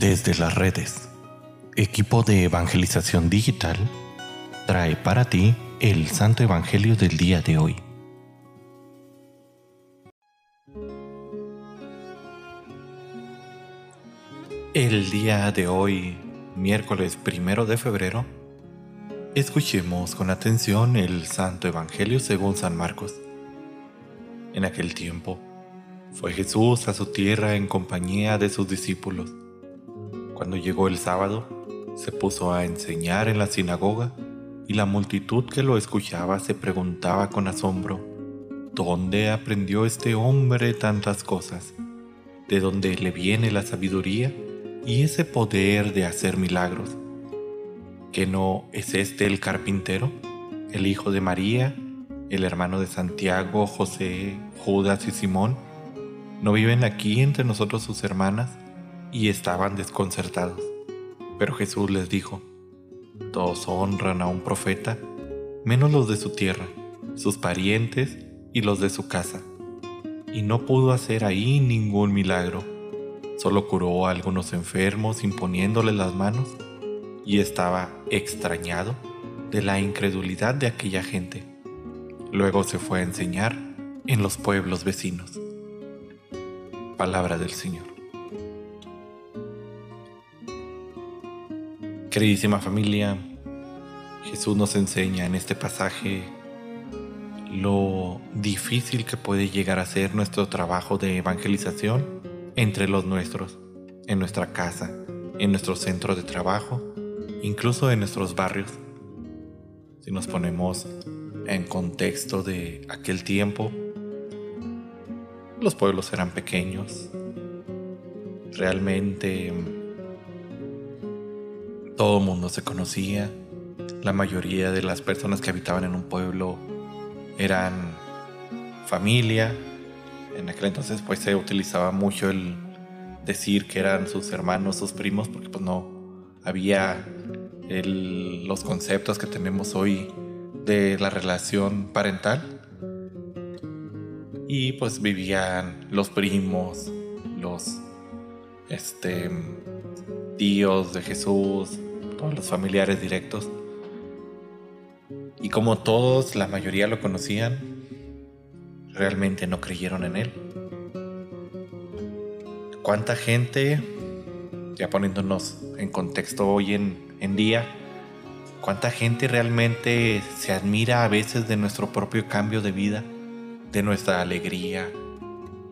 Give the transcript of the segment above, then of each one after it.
Desde las redes, equipo de evangelización digital trae para ti el Santo Evangelio del día de hoy. El día de hoy, miércoles primero de febrero, escuchemos con atención el Santo Evangelio según San Marcos. En aquel tiempo, fue Jesús a su tierra en compañía de sus discípulos. Cuando llegó el sábado, se puso a enseñar en la sinagoga y la multitud que lo escuchaba se preguntaba con asombro, ¿dónde aprendió este hombre tantas cosas? ¿De dónde le viene la sabiduría y ese poder de hacer milagros? ¿Que no es este el carpintero, el hijo de María, el hermano de Santiago, José, Judas y Simón? ¿No viven aquí entre nosotros sus hermanas? Y estaban desconcertados. Pero Jesús les dijo, todos honran a un profeta, menos los de su tierra, sus parientes y los de su casa. Y no pudo hacer ahí ningún milagro. Solo curó a algunos enfermos imponiéndoles las manos y estaba extrañado de la incredulidad de aquella gente. Luego se fue a enseñar en los pueblos vecinos. Palabra del Señor. Queridísima familia, Jesús nos enseña en este pasaje lo difícil que puede llegar a ser nuestro trabajo de evangelización entre los nuestros, en nuestra casa, en nuestro centro de trabajo, incluso en nuestros barrios. Si nos ponemos en contexto de aquel tiempo, los pueblos eran pequeños. Realmente todo el mundo se conocía. La mayoría de las personas que habitaban en un pueblo eran familia. En aquel entonces pues se utilizaba mucho el decir que eran sus hermanos, sus primos, porque pues no había los conceptos que tenemos hoy de la relación parental y pues vivían los primos, los este, tíos de Jesús, los familiares directos. Y como todos, la mayoría lo conocían, realmente no creyeron en él. ¿Cuánta gente, ya poniéndonos en contexto hoy en día, cuánta gente realmente se admira a veces de nuestro propio cambio de vida? de nuestra alegría,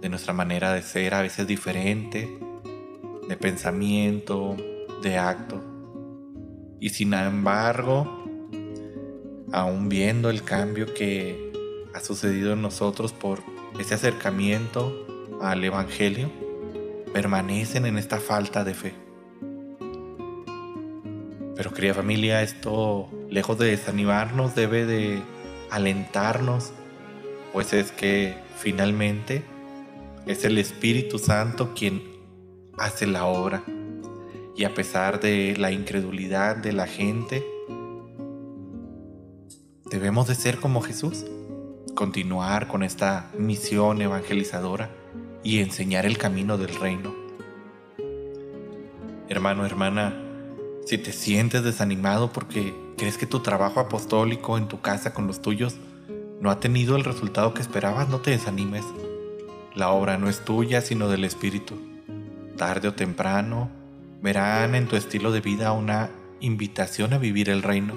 de nuestra manera de ser a veces diferente, de pensamiento, de acto. Y sin embargo, aún viendo el cambio que ha sucedido en nosotros por ese acercamiento al Evangelio, permanecen en esta falta de fe. Pero querida familia, esto, lejos de desanimarnos, debe de alentarnos pues es que finalmente es el Espíritu Santo quien hace la obra. Y a pesar de la incredulidad de la gente, debemos de ser como Jesús, continuar con esta misión evangelizadora y enseñar el camino del reino. Hermano, hermana, si te sientes desanimado porque crees que tu trabajo apostólico en tu casa con los tuyos no ha tenido el resultado que esperabas, no te desanimes. La obra no es tuya, sino del Espíritu. Tarde o temprano, verán en tu estilo de vida una invitación a vivir el reino.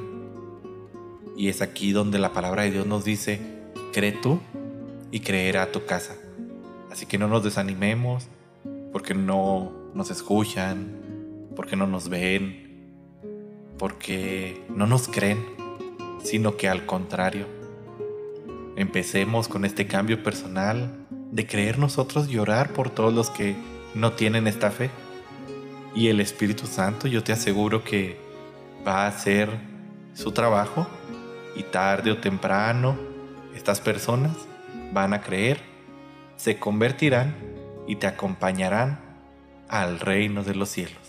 Y es aquí donde la palabra de Dios nos dice, cree tú y creerá tu casa. Así que no nos desanimemos porque no nos escuchan, porque no nos ven, porque no nos creen, sino que al contrario, Empecemos con este cambio personal de creer nosotros y orar por todos los que no tienen esta fe. Y el Espíritu Santo yo te aseguro que va a hacer su trabajo y tarde o temprano estas personas van a creer, se convertirán y te acompañarán al reino de los cielos.